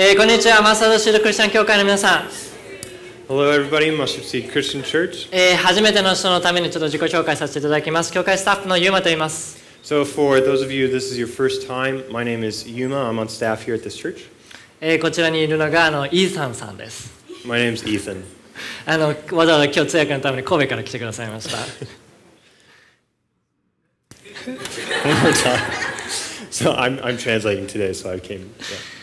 えーこんにちは、マスタードシードクリスチャン教会の皆さん、Hello, everybody. Mustard Seed Christian Church. えー初めての人のためにちょっと自己紹介させていただきます。教会スタッフのゆうまと言います。So, for those of you, this is your first time. My name is Yuma. I'm on staff here at this church. えーこちらにいるのがあのイーサンさんです。My name's Ethan. あのわざわざ今日通訳のために神戸から来てくださいました。One more time. So, I'm, I'm translating today, so I came. Yeah.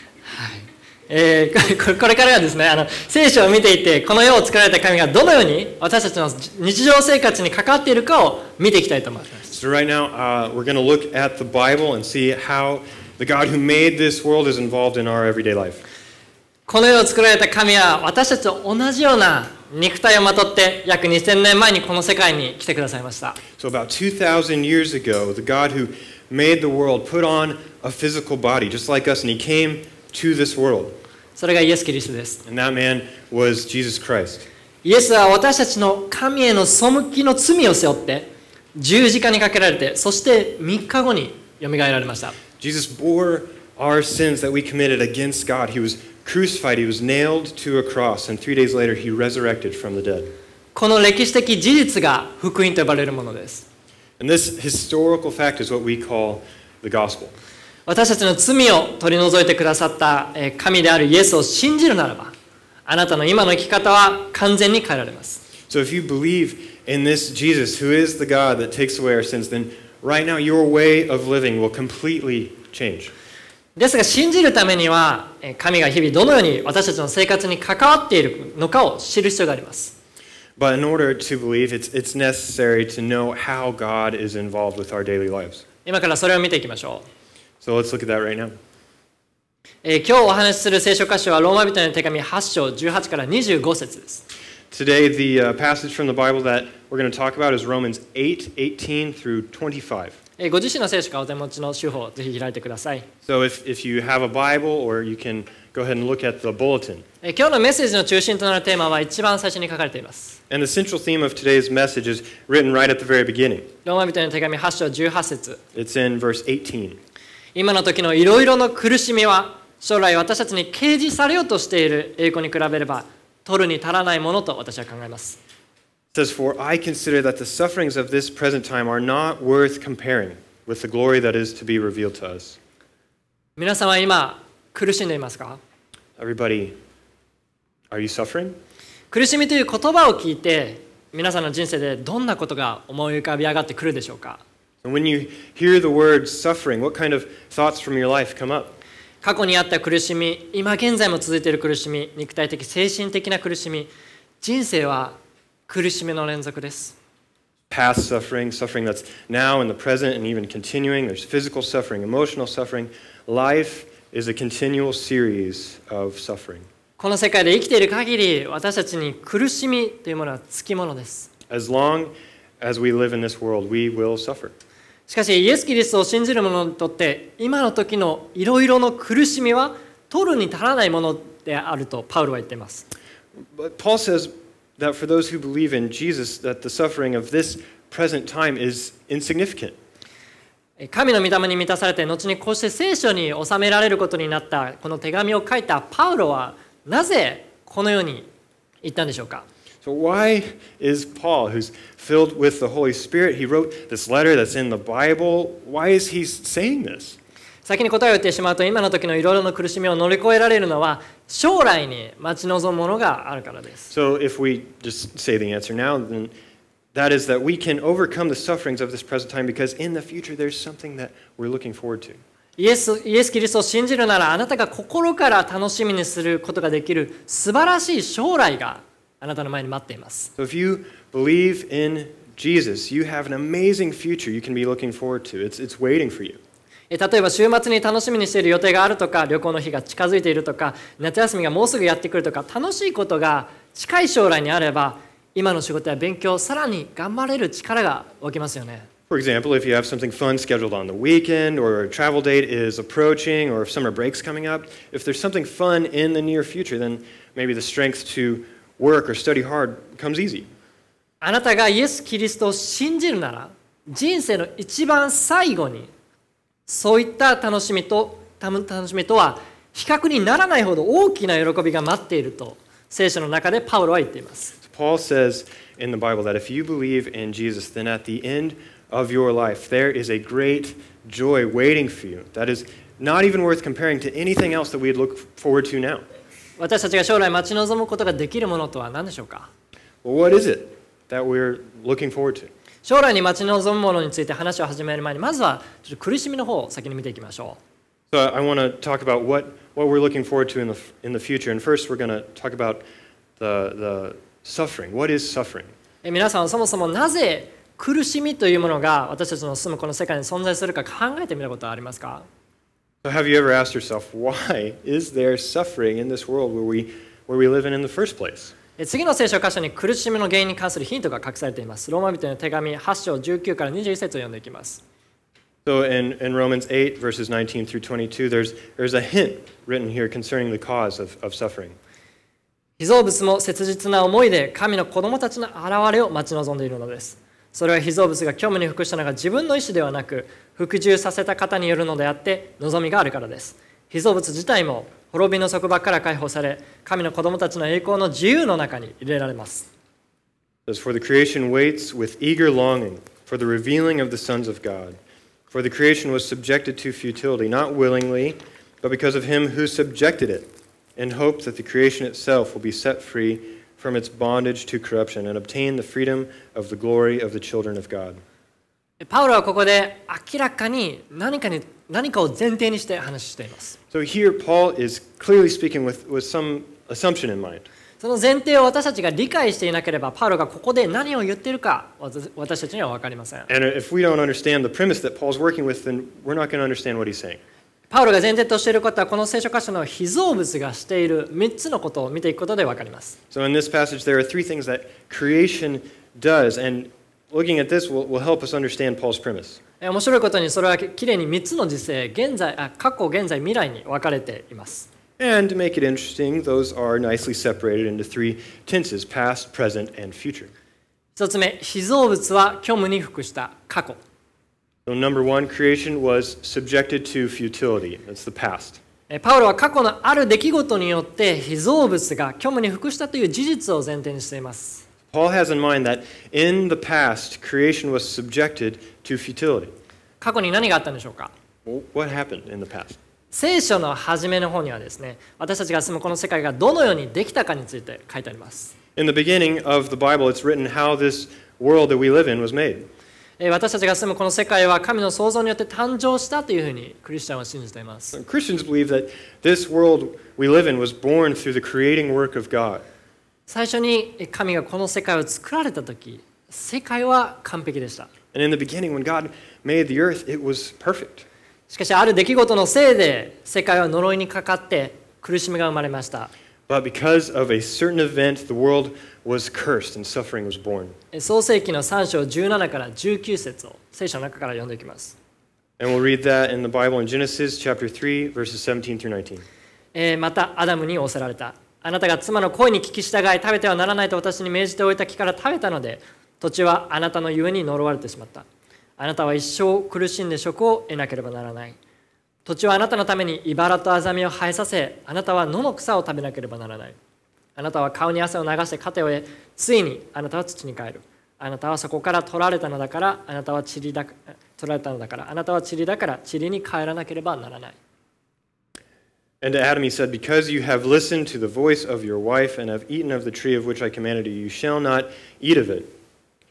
えーここれからはですねあの聖書を見ていてこの世を作られた神がどのように私たちの日常生活に関わっているかを見ていきたいと思います。So, right now, uh, we're going to look at the Bible and see how the God who made this world is involved in our everyday life. この世を作られた神は私たちと同じような肉体をまとって約2000年前にこの世界に来てくださいました。So, about 2,000 years ago, the God who made the world put on a physical body just like us, and he came to this world. それがイエス・キリストです。 And that man was Jesus Christ. イエスは私たちの神への背きの罪を背負って十字架にかけられてそして3日後によみがえられました Jesus bore our sins that we committed against God. He was crucified, he was nailed to a cross, and three days later, he resurrected from the dead. この歴史的事実が福音と呼ばれるものです And this historical fact is what we call the gospel. 私たちの罪を取り除いてくださったえー神であるイエスを信じるならばあなたの今の生き方は完全に変えられます So if you believe in this Jesus, who is the God that takes away our sins, then right now your way of living will completely change. ですが信じるためにはえー神が日々どのように私たちの生活に関わっているのかを知る必要があります But in order to believe, it's, it's necessary to know how God is involved with our daily lives. 今からそれを見ていきましょう So let's look at that right now. えー今日お話しする聖書箇所はローマ人への手紙8章18から25節です。 Today, the uh, passage from the Bible that we're going to talk about is Romans 8 18 through 25. えーご自身の聖書かお手持ちの手法をぜひ開いてください。 So if, if you have a Bible, or you can go ahead and look at the bulletin. えー今日のメッセージの中心となるテーマは一番最初に書かれています。 And the central theme of today's message is written right at the very beginning. ローマ人への手紙8章18節 It's in verse 18. 今の時のいろいろの苦しみは将来私たちに掲示されようとしている栄光に比べれば取るに足らないものと私は考えます。Says, For I consider that the sufferings of this present time are not worth comparing with the glory that is to be revealed to us. 皆さんは今苦しんでいますか Everybody, are you suffering? 苦しみという言葉を聞いて皆さんの人生でどんなことが思い浮かび上がってくるでしょうか And when you hear the word suffering, what kind of thoughts from your life come up? 過去にあった苦しみ今現在も続いている苦しみ肉体的精神的な苦しみ人生は苦しみの連続です past suffering, suffering that's now in the present and even continuing. There's physical suffering, emotional suffering. Life is a continual series of suffering. この世界で生きている限り私たちに苦しみというものはつきものです As long as we live in this world, we will suffer. しかしイエス・キリストを信じる者にとって今の時のいろいろの苦しみは取るに足らないものであるとパウロは言っています Paul says that for those who believe in Jesus, that the suffering of this present time is insignificant. 神の御霊に満たされて後にこうして聖書に収められることになったこの手紙を書いたパウロはなぜこのように言ったんでしょうか？So, why is Paul, who's filled with the Holy Spirit, he wrote this letter that's in the Bible, why is he saying this? 先に答えを言ってしまうと今の時のいろいろな苦しみを乗り越えられるのは将来に待ち望むものがあるからです So, if we just say the answer now, then that is that we can overcome the sufferings of this present time because in the future there's something that we're looking forward to. イエスイエス・キリストを信じるならあなたが心から楽しみにすることができる素晴らしい将来があなたの前に待っています So, if you believe in Jesus, you have an amazing future you can be looking forward to. It's, it's waiting for you. え例えば週末に楽しみにしている予定があるとか旅行の日が近づいているとか夏休みがもうすぐやってくるとか楽しいことが近い将来にあれば今の仕事や勉強さらに頑張れる力が湧きますよね For example, if you have something fun scheduled on the weekend, or a travel date is approaching, or if summer break's coming up, if there's something fun in the near future, then maybe the strength to work or study hard becomes easy. あなたがイエス・キリストを信じるなら人生の一番最後にそういった楽しみとた楽しみとは 比較にならないほど大きな喜びが待っていると聖書の中でパウロは言っています Paul says in the Bible that if you believe in Jesus, then at the end of your life, there is a great joy waiting for you that is not even worth comparing to anything else that we'd look forward to now. 私たちが将来待ち望むことができるものとは何でしょうか what is it that we're looking forward to? 将来に待ち望むものについて話を始める前にまずはちょっと苦しみの方を先に見ていきましょ So I want to talk about what, what we're looking forward to in the, in the future. And first, we're going to talk about the, the suffering. What is suffering? 皆さんはそもそもなぜ苦しみというものが私たちの住むこの世界に存在するか考えてみたことはありますか So have you ever asked yourself, why is there suffering in this world where we, where we live in in the first place? え次の聖書箇所に苦しみの原因に関するヒントが隠されていますローマ人への手紙8章19から21節を読んでいきます So in, in Romans 8, verses 19 through 22, there's, there's a hint written here concerning the cause of, of suffering. 被造物も切実な思いで神の子供たちの現れを待ち望んでいるのですそれは被造物が虚無に服したのが自分の意思ではなく 服従させた方によるのであって望みがあるからです被造物自体も滅びの束縛から解放され神の子供たちの栄光の自由の中に入れられます It says, For the creation waits with eager longing for the revealing of the sons of God. For the creation was subjected to futility, not willingly, but because of him who subjected it, in hope that the creation itself will be set free from its bondage to corruption and obtain the freedom of the glory of the children of God. パウロはここで明らかに何かに何かを前提にして話しています So here, Paul is clearly speaking with, with some assumption in mind. その前提を私たちが理解していなければパウロがここで何を言っているか私私たちには分かりません And if we don't understand the premise that Paul's working with, then we're not going to understand what he's saying. パウロが前提としていることはこの聖書箇所の被造物がしている3つのことを見ていくことで分かります So in this passage, there are three things that creation does, and looking at this will, will help us understand Paul's premise. え面白いことにそれはきれいに3つの時勢現在あ過去現在未来に分かれています And to make it interesting, those are nicely separated into three tenses past, present, and future. 1つ目被造物は虚無に服した過去 So, number one, creation was subjected to futility. That's the past. えパウロは過去のある出来事によって被造物が虚無に服したという事実を前提にしています Paul has in mind that in the past, creation was subjected to futility. 過去に何があったんでしょうか Well, what happened in the past? 聖書の初めの方にはですね私たちが住むこの世界がどのようにできたかについて書いてあります In the beginning of the Bible, it's written how this world that we live in was made. えー私たちが住むこの世界は神の創造によって誕生したというふうにクリスチャンは信じています Christians believe that this world we live in was born through the creating work of God. 最初に神がこの世界を作られた時世界は完璧でした。しかし、ある出来事のせいで世界は呪いにかかって苦しみが生まれました。え創世記の3章17から19節を聖書の中から読んでいきます。また、アダムに押せられた。あなたが妻の声に聞き従い食べてはならないと私に命じておいた木から食べたので土地はあなたのゆえに呪われてしまった。あなたは一生苦しんで職を得なければならない。土地はあなたのために茨とアザミを生えさせあなたは野の草を食べなければならない。あなたは顔に汗を流して糧を得ついにあなたは土に帰る。あなたはそこから取られたのだからあなたは塵だ取られたのだからあなたは塵だから塵に帰らなければならない。And to Adam he said, Because you have listened to the voice of your wife and have eaten of the tree of which I commanded you, you shall not eat of it.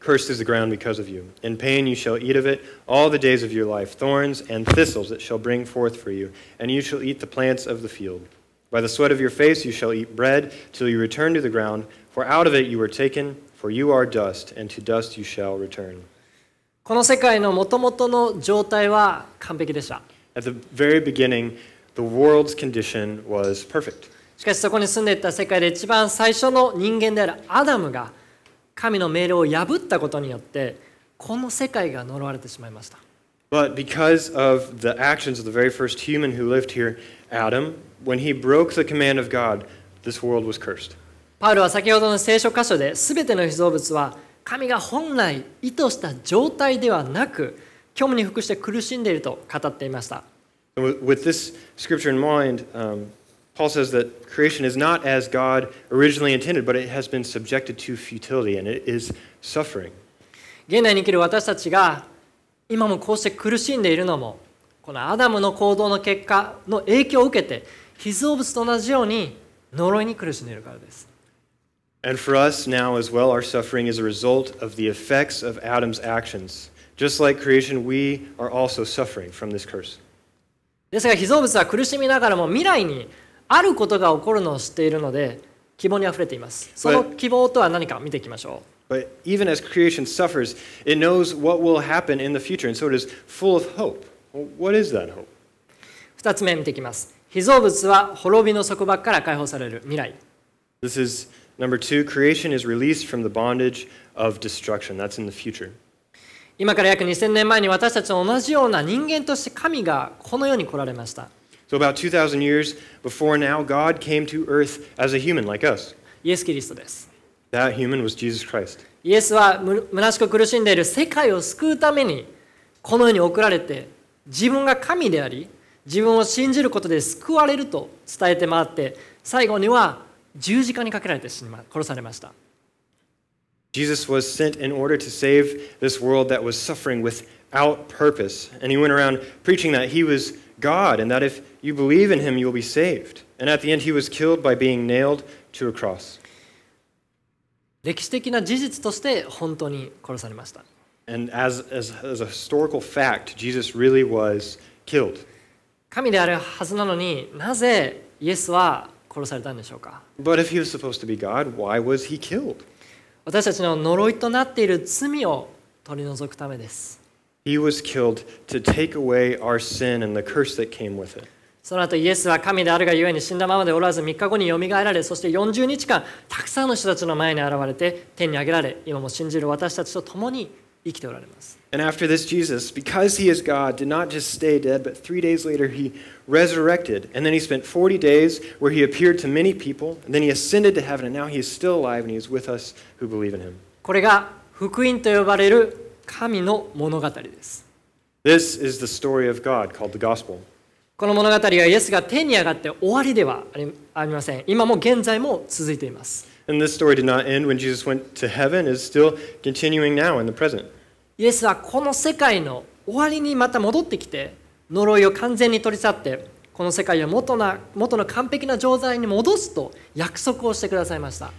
Cursed is the ground because of you. In pain you shall eat of it all the days of your life. Thorns and thistles it shall bring forth for you, and you shall eat the plants of the field. By the sweat of your face you shall eat bread till you return to the ground, for out of it you were taken, for you are dust, and to dust you shall return. この世界のもともとの状態は完璧でした At the very beginning, the world's condition was perfect. しかしそこに住んでいった世界で一番最初の人間であるアダムが神の命令を破ったことによってこの世界が呪われてしまいました But because of the actions of the very first human who lived here, Adam, when he broke the command of God, this world was cursed. パウロは先ほどの聖書箇所で全ての被造物は神が本来意図した状態ではなく虚無に服して苦しんでいると語っていました And with, with this scripture in mind, um, Paul says that creation is not as God originally intended, but it has been subjected to futility and it is suffering. 現代に生きる私たちが今もこうして苦しんでいるのもこのアダムの行動の結果の影響を受けて被造物と同じように呪いに苦しんでいるからです。 And for us now as well, our suffering is a result of the effects of Adam's actions. Just like creation, we are also suffering from this curse. ですが被造物は苦しみながらも未来にあることが起こるのを知っているので希望にあふれています。その希望とは何か見ていきましょう。But even as creation suffers, it knows what will happen in the future, and so it is full of hope. What is that hope? 2つ目見ていきます。被造物は滅びの束縛から解放される未来。This is number two creation is released from the bondage of destruction. That's in the future. 今から約2000年前に私たちと同じような人間として神がこの世に来られました。So, about 2,000 years before now, God came to earth as a human like us. イエス・キリストです。That human was Jesus Christ. イエスはむ虚しく苦しんでいる世界を救うためにこの世に送られて自分が神であり自分を信じることで救われると伝えて回って最後には十字架にかけられて死にま殺されました。Jesus was sent in order to save this world that was suffering without purpose. And he went around preaching that he was God and that if you believe in him, you will be saved. And at the end, he was killed by being nailed to a cross. 歴史的な事実として本当に殺されました。 And as, as, as a historical fact, Jesus really was killed. 神であるはずなのになぜイエスは殺されたんでしょうか But if he was supposed to be God, why was he killed? 私たちの呪いとなっている罪を取り除くためです。その後イエスは神であるがゆえに死んだままでおらず3日後によみがえられそして40日間たくさんの人たちの前に現れて天に上げられ今も信じる私たちと共に生きておられます。 And after this, Jesus, because he is God, did not just stay dead, but three days later he resurrected. And then he spent 40 days where he appeared to many people. And then he ascended to heaven, and now he is still alive and he is with us who believe in him. これが福音と呼ばれる神の物語です。 This is the story of God called the gospel. この物語はイエスが天に上がって終わりではありありません。今も現在も続いています。 And this story did not end when Jesus went to heaven, is still continuing now in the present. イエスはこの世界の終わりにまた戻ってきて呪いを完全に取り去ってこの世界を元な元の完璧な状態に戻すと約束をしてくださいました。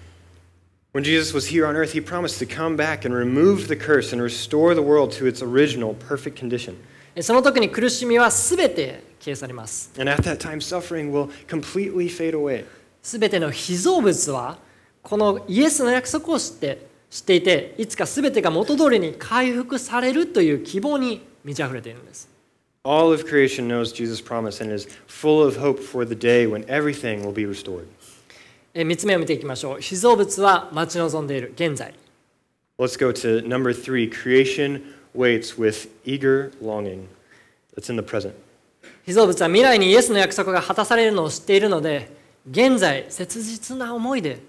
When Jesus was here on earth, he promised to come back and remove the curse and restore the world to its original perfect condition. その時に苦しみは全て消え去ります。And at that time, suffering will completely fade away. 全ての被造物はこのイエスの約束を知って知っていていつか全てが元通りに回復されるという希望に満ち溢れているんです。All of creation knows Jesus' promise and is full of hope for the day when everything will be restored. え3つ目を見ていきましょう。被造物は待ち望んでいる現在。Let's go to number three creation waits with eager longing. That's in the present. 被造物は未来にイエスの約束が果たされるのを知っているので現在切実な思いで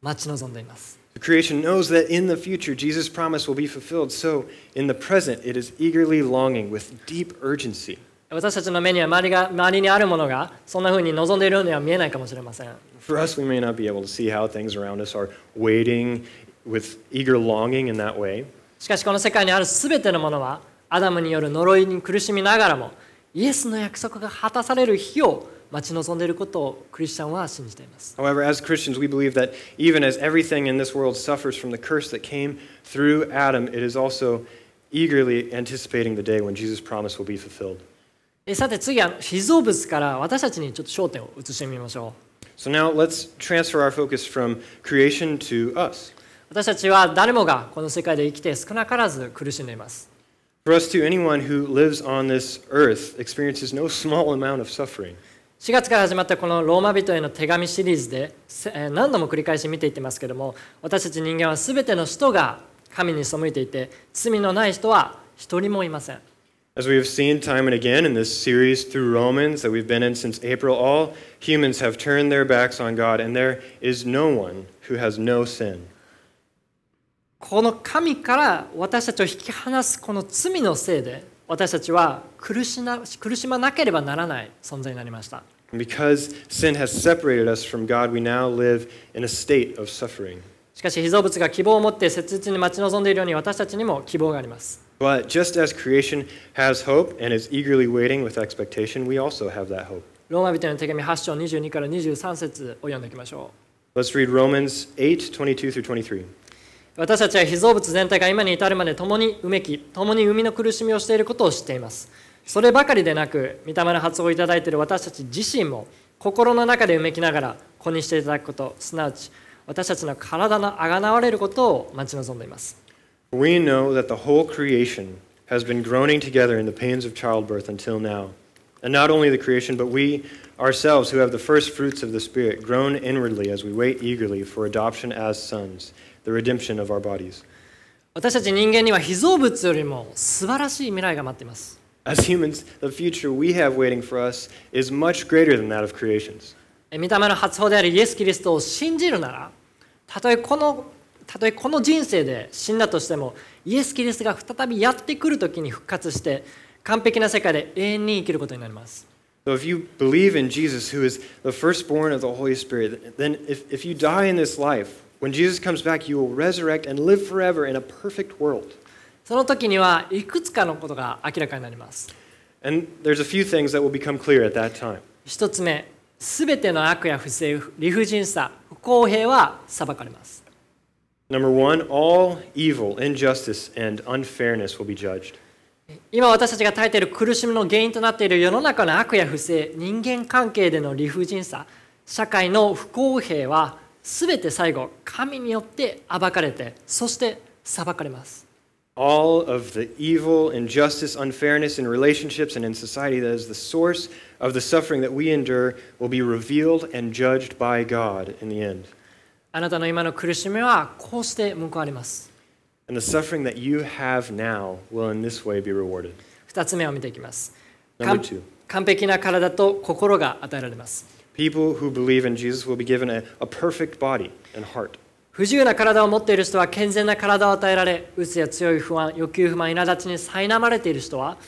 待ち望んでいます Creation knows that in the future Jesus' promise will be fulfilled. So in the present, it is eagerly longing with deep urgency. 私たちの目には周りが周りにあるものがそんな風に望んでいるようには見えないかもしれません For us, we may not be able to see how things around us are waiting with eager longing in that way. しかしこの世界にある全てのものはアダムによる呪いに苦しみながらもイエスの約束が果たされる日を 待ち望んでいることをクリスチャンは信じています However, as Christians, we believe that even as everything in this world suffers from the curse that came through Adam, it is also eagerly anticipating the day when Jesus' promise will be fulfilled. えさて次は被造物から私たちにちょっと焦点を移してみましょう So now let's transfer our focus from creation to us. 私たちは誰もがこの世界で生きて少なからず苦しんでいます For us too, anyone who lives on this earth experiences no small amount of suffering. 4月から始まったこのローマ人への手紙シリーズで何度も繰り返し見ていってますけども私たち人間は全ての人が神に背いていて罪のない人は一人もいません As we have seen time and again in this series through Romans that we've been in since April, all humans have turned their backs on God, and there is no one who has no sin. この神から私たちを引き離すこの罪のせいで私たちは苦しな苦しまなければならない存在になりました And しかし、被造物が希望を持って切実に待ち望んでいるように私たちにも希望があります。ローマ人の手紙8章22から23節を読んでいきましょう。私たちは被造物全体が今に至るまで共にうめき、共に生みの苦しみをしていることを知っています。そればかりでなく御霊の発音をいただいている私たち自身も心の中でうめきながら子にしていただくことすなわち私たちの体のあがなわれることを待ち望んでいます We know that the whole creation has been groaning together in the pains of childbirth until now. And not only the creation, but we ourselves who have the first fruits of the Spirit groan inwardly as we wait eagerly for adoption as sons, the redemption of our bodies. 私たち人間には被造物よりも素晴らしい未来が待っています As humans, the future we have waiting for us is much greater than that of creations. え御霊の発砲であるイエス・キリストを信じるならたとえこのたとえこの人生で死んだとしてもイエス・キリストが再びやってくる時に復活して完璧な世界で永遠に生きることになります So if you believe in Jesus, who is the firstborn of the Holy Spirit, then if, if you die in this life, when Jesus comes back, you will resurrect and live forever in a perfect world. その時にはいくつかのことが明らかになります And there's a few things that will become clear at that time. 一つ目すべての悪や不正理不尽さ不公平は裁かれます Number one, all evil, injustice, and unfairness will be judged. 今私たちが耐えている苦しみの原因となっている世の中の悪や不正人間関係での理不尽さ社会の不公平は全て最後神によって暴かれてそして裁かれます All of the evil, injustice, unfairness in relationships and in society that is the source of the suffering that we endure will be revealed and judged by God in the end. あなたの今の苦しみはこうして報われます And the suffering that you have now will in this way be rewarded. 二つ目を見ていきます Number 完 two. 完璧な体と心が与えられます People who believe in Jesus will be given a, a perfect body and heart. 不自由な体を持っている人は健全な体を与えられ、うつや強い不安、欲求不満、苛立ちに苛まれている人は、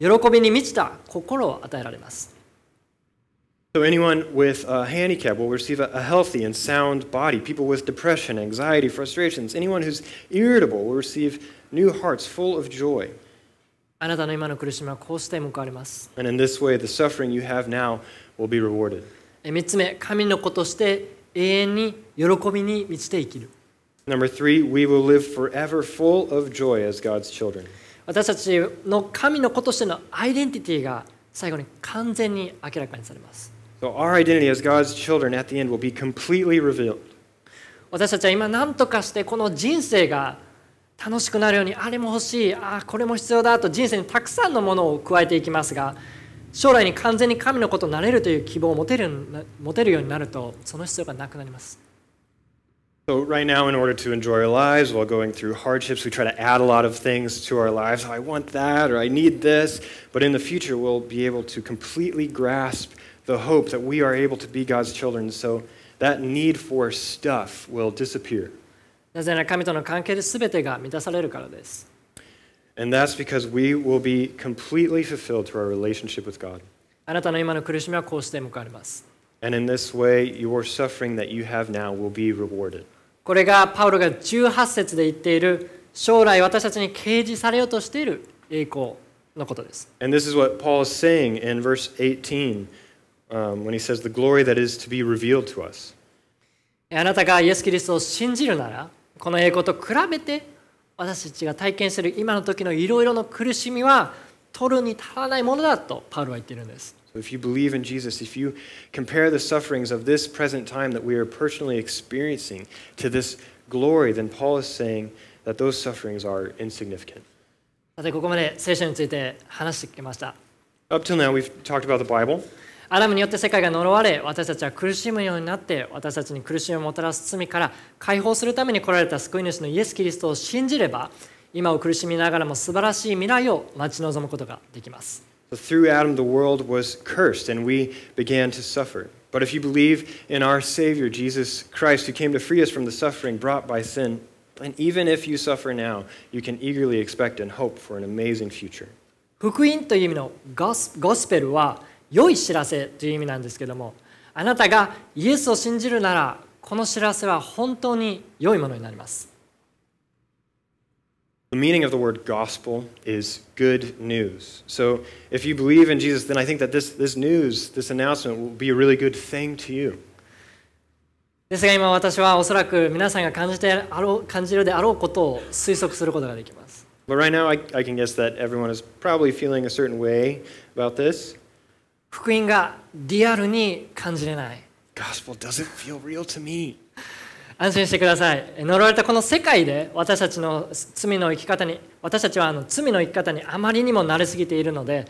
喜びに満ちた心を与えられます。So, anyone with a handicap will receive a, a healthy and sound body. People with depression, anxiety, frustrations, anyone who's irritable will receive new hearts full of joy. あなたの今の苦しみはこうして報われます。And in this way, the suffering you have now will be rewarded. え三つ目、神の子として永遠に喜びに満ちて生きる。Number three, we will live forever full of joy as God's children. 私たちの神の子としてのアイデンティティが最後に完全に明らかにされます。So, our identity as God's children at the end will be completely revealed. 私たちは今何とかしてこの人生が楽しくなるようにあれも欲しいああこれも必要だと人生にたくさんのものを加えていきますが将来に完全に神のことになれるという希望を持てるようにな持てるようになるとその必要がなくなります So, right now, in order to enjoy our lives while going through hardships, we try to add a lot of things to our lives. I want that, or I need this. But in the future, we'll be able to completely grasp the hope that we are able to be God's children. So, that need for stuff will disappear. なぜなら神との関係で全てが満たされるからです And that's because we will be completely fulfilled through our relationship with God. あなたの今の苦しみはこうして報われます And in this way, your suffering that you have now will be rewarded. これがパウロが18節で言っている将来私たちに掲示されようとしている栄光のことです And this is what Paul is saying in verse 18 um, when he says, The glory that is to be revealed to us. あなたがイエス・キリストを信じるならこの栄光と比べて 私たちが体験する今の時のいろいろの苦しみは取るに足らないものだとパウロは言っているんです So if you believe in Jesus, if you compare the sufferings of this present time that we are personally experiencing to this glory, then Paul is saying that those sufferings are insignificant. さてここまで聖書について話してきました Up till now, we've talked about the Bible. アダムによって世界が呪われ私たちは苦しむようになって私たちに苦しみをもたらす罪から解放するために来られた救い主のイエス・キリストを信じれば今を苦しみながらも素晴らしい未来を待ち望むことができます through Adam, the world was cursed and we began to suffer. But if you believe in our Savior, Jesus Christ, who came to free us from the suffering brought by sin, and even if you suffer now, you can eagerly expect and hope for an amazing future. 福音という意味のゴスゴスペルは良い知らせという意味なんですけどもあなたがイエスを信じるならこの知らせは本当に良いものになります The meaning of the word gospel is good news. So if you believe in Jesus, then I think that this, this news, this announcement, will be a really good thing to you. ですが今私はおそらく皆さんが感じてあろう感じるであろうことを推測することができます But right now, I, I can guess that everyone is probably feeling a certain way about this. 福音がリアルに感じれない Gospel doesn't feel real to me. 安心してください呪われたこの世界で私たちの罪の生き方に私たちはあの罪の生き方にあまりにも慣れすぎているので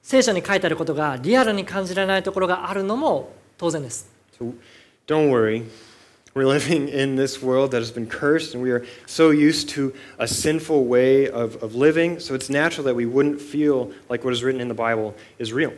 聖書に書いてあることがリアルに感じられないところがあるのも当然です So don't worry. We're living in this world that has been cursed, and we are so used to a sinful way of, of living, so it's natural that we wouldn't feel like what is written in the Bible is real.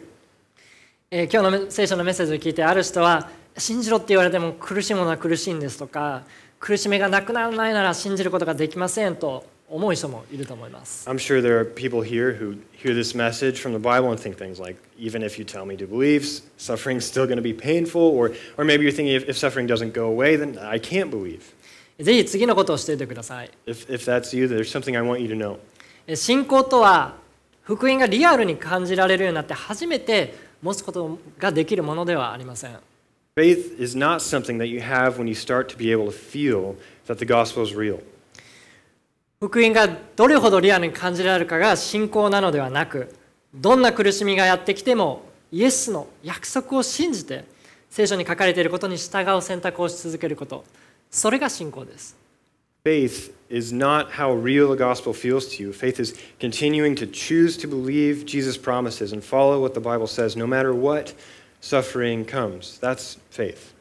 えー今日のメ聖書のメッセージを聞いてある人は信じろって言われても苦しいものは苦しいんですとか苦しみがなくならないなら信じることができませんと思う人もいると思います I'm sure there are people here who hear this message from the Bible and think things like, even if you tell me to believe, suffering's still going to be painful, or, or maybe you're thinking, if, if suffering doesn't go away, then I can't believe. ぜひ次のことをしておいてください If, if that's you, there's something I want you to know. え信仰とは福音がリアルに感じられるようになって初めて持つことができるものではありません。Faith is not something that you have when you start to be able to feel that the gospel is real. 福音がどれほどリアルに感じられるかが信仰なのではなくどんな苦しみがやってきてもイエスの約束を信じて聖書に書かれていることに従う選択をし続けること。それが信仰です。Faith is not how real the gospel feels to you. Faith is continuing to choose to believe Jesus' promises and follow what the Bible says, no matter what suffering comes. That's faith.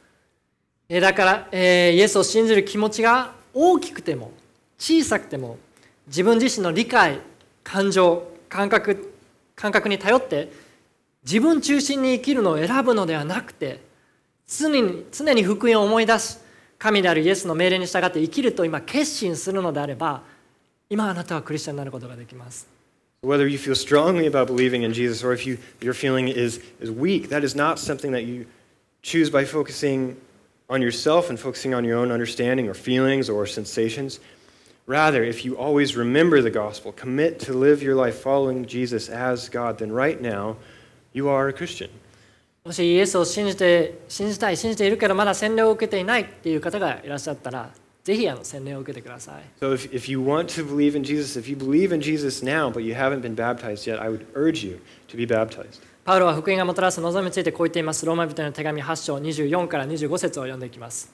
えだから、えーイエスを信じる気持ちが大きくても小さくても自分自身の理解感情感覚感覚に頼って自分中心に生きるのを選ぶのではなくて常に常に福音を思い出し神であるイエスの命令に従って生きると今決心するのであれば今あなたはクリスチャンになることができます Whether you feel strongly about believing in Jesus or if you, your feeling is, is weak, that is not something that you choose by focusing on yourself and focusing on your own understanding or feelings or sensations. Rather, if you always remember the gospel, commit to live your life following Jesus as God, then right now you are a Christian. もしイエスを信じて信じたい信じているけどまだ洗礼を受けていないっていう方がいらっしゃったらぜひあの洗礼を受けてください So if, if you want to believe in Jesus, if you believe in Jesus now, but you haven't been baptized yet, I would urge you to be baptized. パウロは福音がもたらす望みについてこう言っています。ローマ人への手紙8章24から25節を読んでいきます。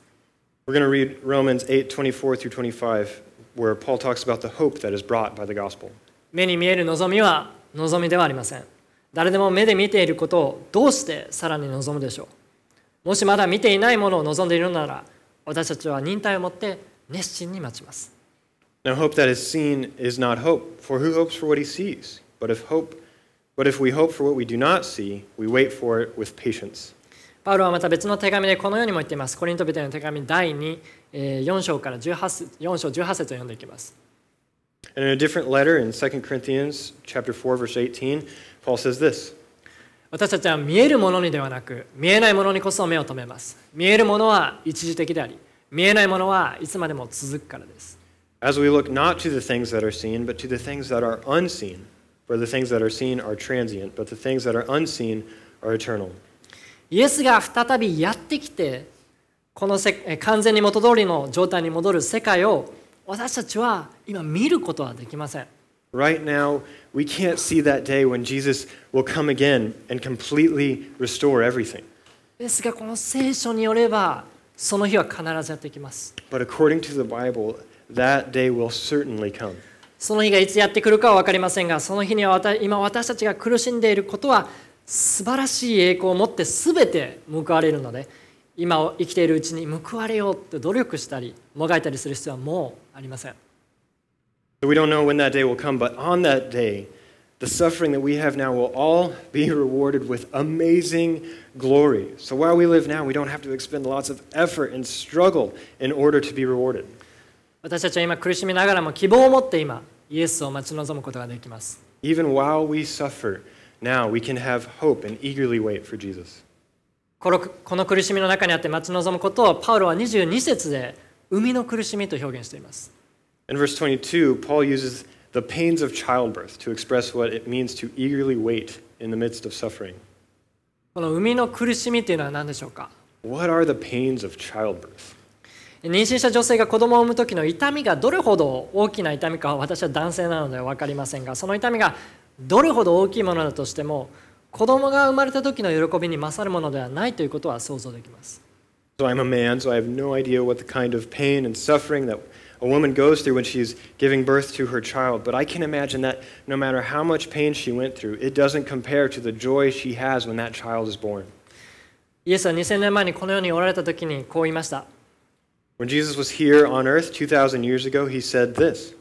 We're going to read Romans 8 24 through 25, where Paul talks about the hope that is brought by the gospel. 目に見える望みは望みではありません。誰でも目で見ていることをどうしてさらに望むでしょう。もしまだ見ていないものを望んでいるのなら、私たちは忍耐を持って熱心に待ちます。Now, hope that is seen is not hope, for who hopes for what he sees? But if hope, but if we hope for what we do not see, we wait for it with patience. パウロはまた別の手紙でこのようにも言っています。コリント人への手紙第2、えー4章から18節4章18節を読んでいきます。And in a different letter in 2 Corinthians chapter 4 verse 18, Paul says this: 私たちは見えるものにではなく見えないものにこそ目を留めます見えるものは一時的であり見えないものはいつまでも続くからです As we look not to the things that are seen, but to the things that are unseen. For the things that are seen are transient, but the things that are unseen are eternal. イエスが再びやってきてこのせえ完全に元通りの状態に戻る世界を私たちは今見ることはできません Right now, we can't see that day when Jesus will come again and completely restore everything. ですがこの聖書によればその日は必ずやってきます But according to the Bible, that day will certainly come. その日がいつやってくるかは分かりませんがその日には今私たちが苦しんでいることは素晴らしい栄光を持って全て報われるので今を生きているうちに報われようって努力したりもがいたりする必要はもうありません So we don't know when that day will come, but on that day, the suffering that we have now will all be rewarded with amazing glory. So while we live now, we don't have to expend lots of effort and struggle in order to be rewarded. 私たちは今苦しみながらも希望を持って今 イエスを待ち望むことができます Even while we suffer, now we can have hope and eagerly wait for Jesus. このこの苦しみの中にあって待ち望むことをパウロは22節で生みの苦しみと表現しています In verse 22, Paul uses the pains of childbirth to express what it means to eagerly wait in the midst of suffering. この生みの苦しみというのは何でしょうか What are the pains of childbirth? 妊娠した女性が子供を産む時の痛みがどれほど大きな痛みかは私は男性なので分かりませんがその痛みがどれほど大きいものだとしても子供が生まれた時の喜びに勝るものではないということは想像できます So I'm a man, so I have no idea what the kind of pain and suffering that a woman goes through when she's giving birth to her child. But I can imagine that no matter how much pain she went through, it doesn't compare to the joy she has when that child is born. イエスは2000年前にこの世におられた時にこう言いました When Jesus was here on earth 2,000 years ago, he said this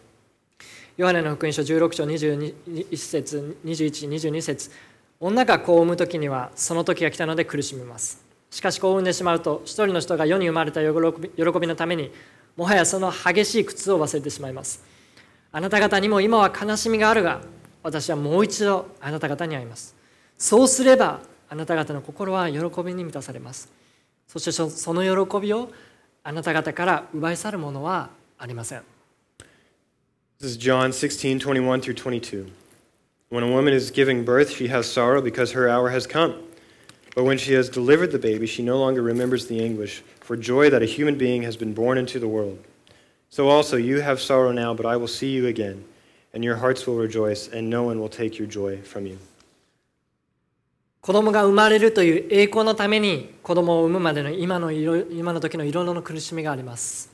ヨハネの福音書16章21節21、22節女が子を産む時にはその時が来たので苦しみます。しかし子を産んでしまうと一人の人が世に生まれた喜び喜びのために もはやその激しい苦痛を忘れてしまいます。あなた方にも今は悲しみがあるが私はもう一度あなた方に会います。そうすればあなた方の心は喜びに満たされます。そしてその喜びをあなた方から奪い去るものはありません。This is John 16, 21 through 22. When a woman is giving birth, she has sorrow because her hour has come. But when she has delivered the baby, she no longer remembers the anguish for joy that a human being has been born into the world. So also you have sorrow now, but I will see you again, and your hearts will rejoice, and no one will take your joy from you. 子供が生まれるという栄光のために子供を産むまでの今のいろ今の時のいろいろな苦しみがあります。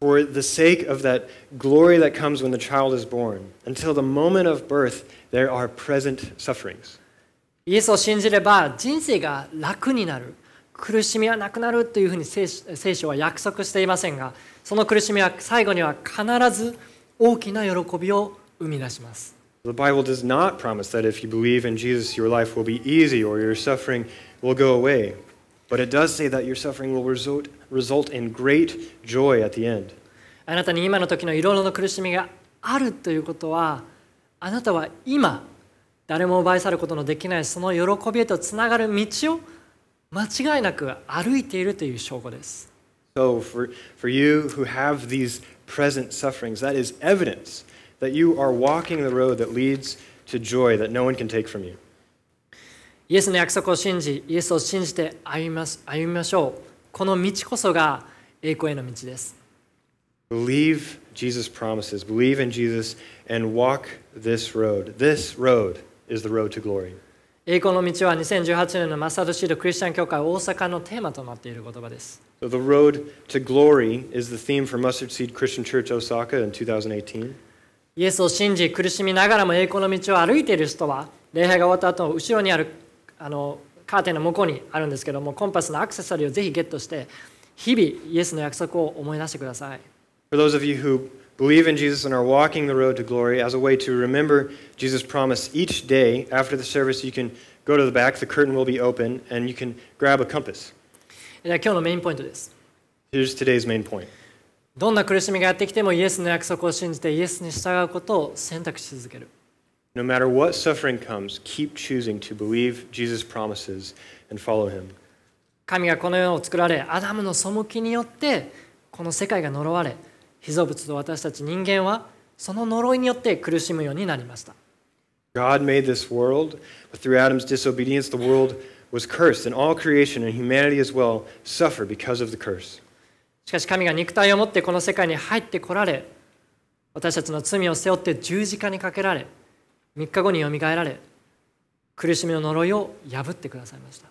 For the sake of that glory that comes when the child is born, until the moment of birth, there are present sufferings. イエスを信じれば人生が楽になる苦しみはなくなるというふうに聖書は約束していませんがその苦しみは最後には必ず大きな喜びを生み出します。The Bible does not promise that if you believe in Jesus, your life will be easy or your suffering will go away. But it does say that your suffering will result, result in great joy at the end. あなたに今の時のいろいろな苦しみがあるということはあなたは今誰も奪い去ることのできないその喜びへとつながる道を間違いなく歩いているという証拠です。So, for, for you who have these present sufferings, that is evidence that you are walking the road that leads to joy that no one can take from you. イエスの約束を信じイエスを信じて歩みます歩みましょうこの道こそが栄光への道です Believe Jesus' promises, believe in Jesus, and walk this road. This road is the road to glory. 栄光の道は2018年のマスタードシールクリスチャン教会大阪のテーマとなっている言葉です So, the road to glory is the theme for Mustard Seed Christian Church Osaka in 2018. イエスを信じ苦しみながらも栄光の道を歩いている人は礼拝が終わった後後ろにあるあのカーテンの向こうにあるんですけどもコンパスのアクセサリーをぜひゲットして日々イエスの約束を思い出してください For those of you who believe in Jesus and are walking the road to glory, as a way to remember Jesus' promise each day after the service, you can go to the back, the curtain will be open, and you can grab a compass. では今日のメインポイントです Here's today's main point. どんな苦しみがやってきてもイエスの約束を信じてイエスに従うことを選択し続ける No matter what suffering comes, keep choosing to believe Jesus' promises and follow him. 神がこの世を作られアダムの背きによってこの世界が呪われ 被造物と私たち人間はその呪いによって苦しむようになりました God made this world, but through Adam's disobedience, the world was cursed, and all creation and humanity as well suffer because of the curse. しかし神が肉体を持ってこの世界に入ってこられ私たちの罪を背負って十字架にかけられ3日後によみがえられ苦しみの呪いを破ってくださいました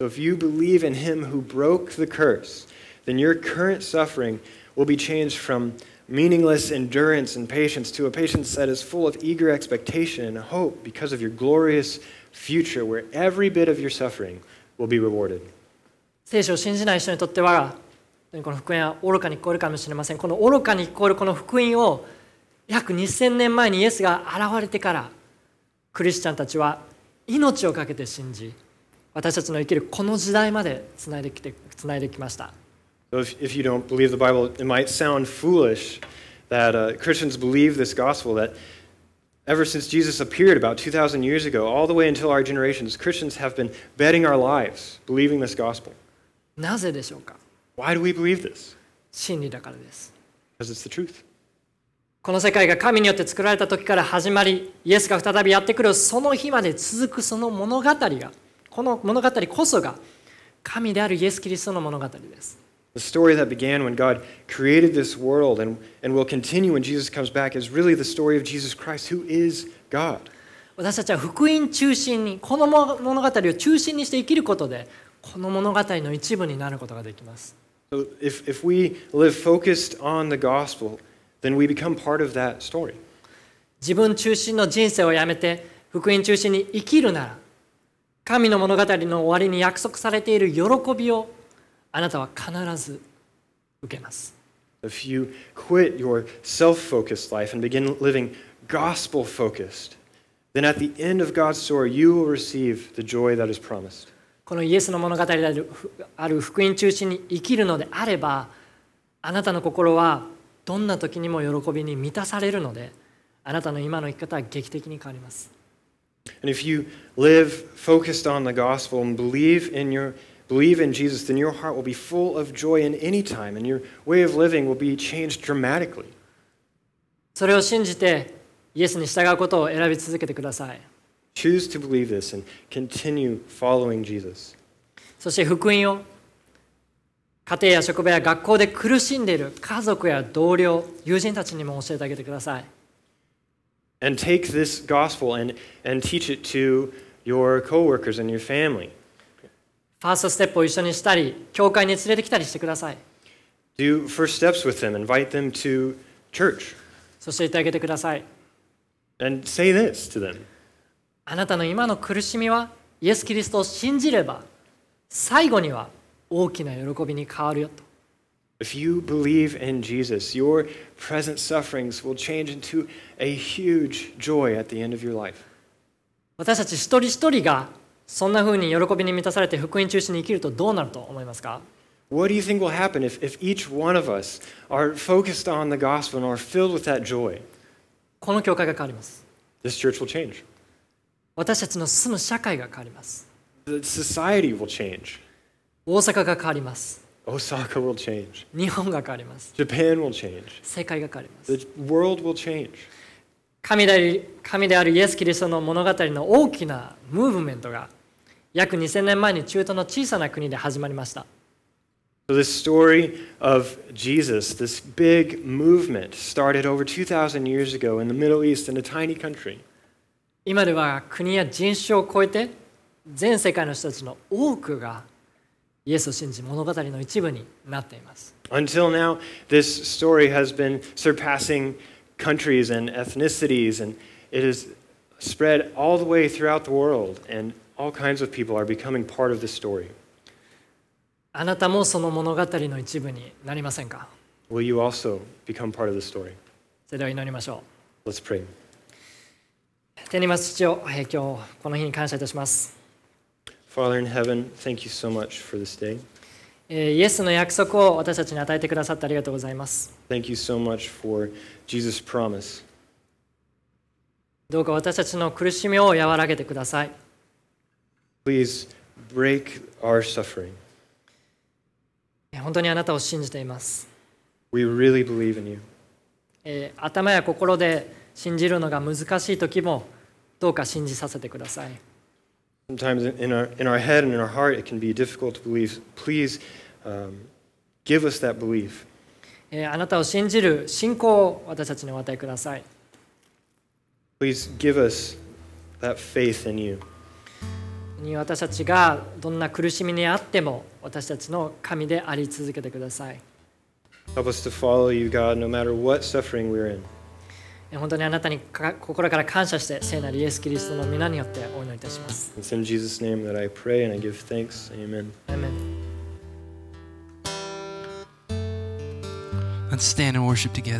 So if you believe in him who broke the curse, then your current suffering will be changed from meaningless endurance and patience to a patience that is full of eager expectation and hope because of your glorious future where every bit of your suffering will be rewarded. 聖書を信じない人にとってはこの福音は愚かに聞こえるかもしれませんこの愚かに聞こえるこの福音を約2000年前にイエスが現れてからクリスチャンたちは命を懸けて信じ 私たちの生きるこの時代までつないできてつないできました So if, if you don't believe the Bible, it might sound foolish that uh, Christians believe this gospel that ever since Jesus appeared about 2,000 years ago, all the way until our generations, Christians have been betting our lives believing this gospel. なぜでしょうか Why do we believe this? 真理だからです Because it's the truth. この世界が神によって作られた時から始まりイエスが再びやってくるその日まで続くその物語がこの物語こそが神であるイエス・キリストの物語です The story that began when God created this world and, and will continue when Jesus comes back is really the story of Jesus Christ, who is God. 私たちは福音中心にこの物語を中心にして生きることでこの物語の一部になることができます So if, if we live focused on the gospel, then we become part of that story. 自分中心の人生をやめて福音中心に生きるなら神の物語の終わりに約束されている喜びをあなたは必ず受けます。If you quit your self focused life and begin living gospel focused, then at the end of God's story, you will receive the joy that is promised. このイエスの物語であるある福音中心に生きるのであればあなたの心はどんな時にも喜びに満たされるのであなたの今の生き方は劇的に変わります。And if you live focused on the gospel and believe in your believe in Jesus, then your heart will be full of joy in any time, and your way of living will be changed dramatically. それを信じてイエスに従うことを選び続けてください。 Choose to believe this and continue following Jesus. そして福音を家庭や職場や学校で苦しんでいる家族や同僚、友人たちにも教えてあげてください。 And take this gospel and, and teach it to your coworkers and your family. ファーストステップを一緒にしたり、教会に連れてきたりしてください。 Do first steps with them, invite them to church, そして言ってあげてください。 and say this to them あなたの今の苦しみはイエス・キリストを信じれば最後には大きな喜びに変わるよと。 If you believe in Jesus, your present sufferings will change into a huge joy at the end of your life. 私たち一人一人がそんな風に喜びに満たされて福音中心に生きるとどうなると思いますか What do you think will happen if, if each one of us are focused on the gospel and are filled with that joy? この教会が変わります。 This church will change. 私たちの住む社会が変わります。 The society will change. 大阪が変わります。 Osaka will change. 日本が変わります。Japan will change. 世界が変わります。The world will change. 神で神であるイエス・キリストの物語の大きなムーブメントが約2000年前に中東の小さな国で始まりました。So, this story of Jesus, this big movement, started over 2,000 years ago in the Middle East in a tiny country. 今では国や人種を超えて全世界の人たちの多くがイエスを信じ物語の一部になっています。Until now, this story has been surpassing countries and ethnicities, and it has spread all the way throughout the world, and all kinds of people are becoming part of this story. あなたもその物語の一部になりませんか Will you also become part of the story? それでは祈りましょ Let's pray. う。天にいます父を、えー今日この日に感謝いたします。Father in heaven, thank you so much for this day. えーイエスの約束を私たちに与えてくださってありがとうございます。Thank you so much for Jesus' promise. どうか私たちの苦しみを和らげてください。Please break our suffering. えー本当にあなたを信じています。We really believe in you. えー頭や心で信じるのが難しい時もどうか信じさせてください。Sometimes in our, in our head and in our heart, it can be difficult to believe. Please um, give us that belief. えーあなたを信じる信仰を私たちにお与えください。Please give us that faith in you. に私たちがどんな苦しみにあっても私たちの神であり続けてください。Help us to follow you, God, no matter what suffering we're in. え本当にあなたにか心から感謝して聖なるイエス・キリストの皆によってお祈りいたします。It's in Jesus' name that I pray and I give thanks. Amen. アーメン Let's stand and worship together.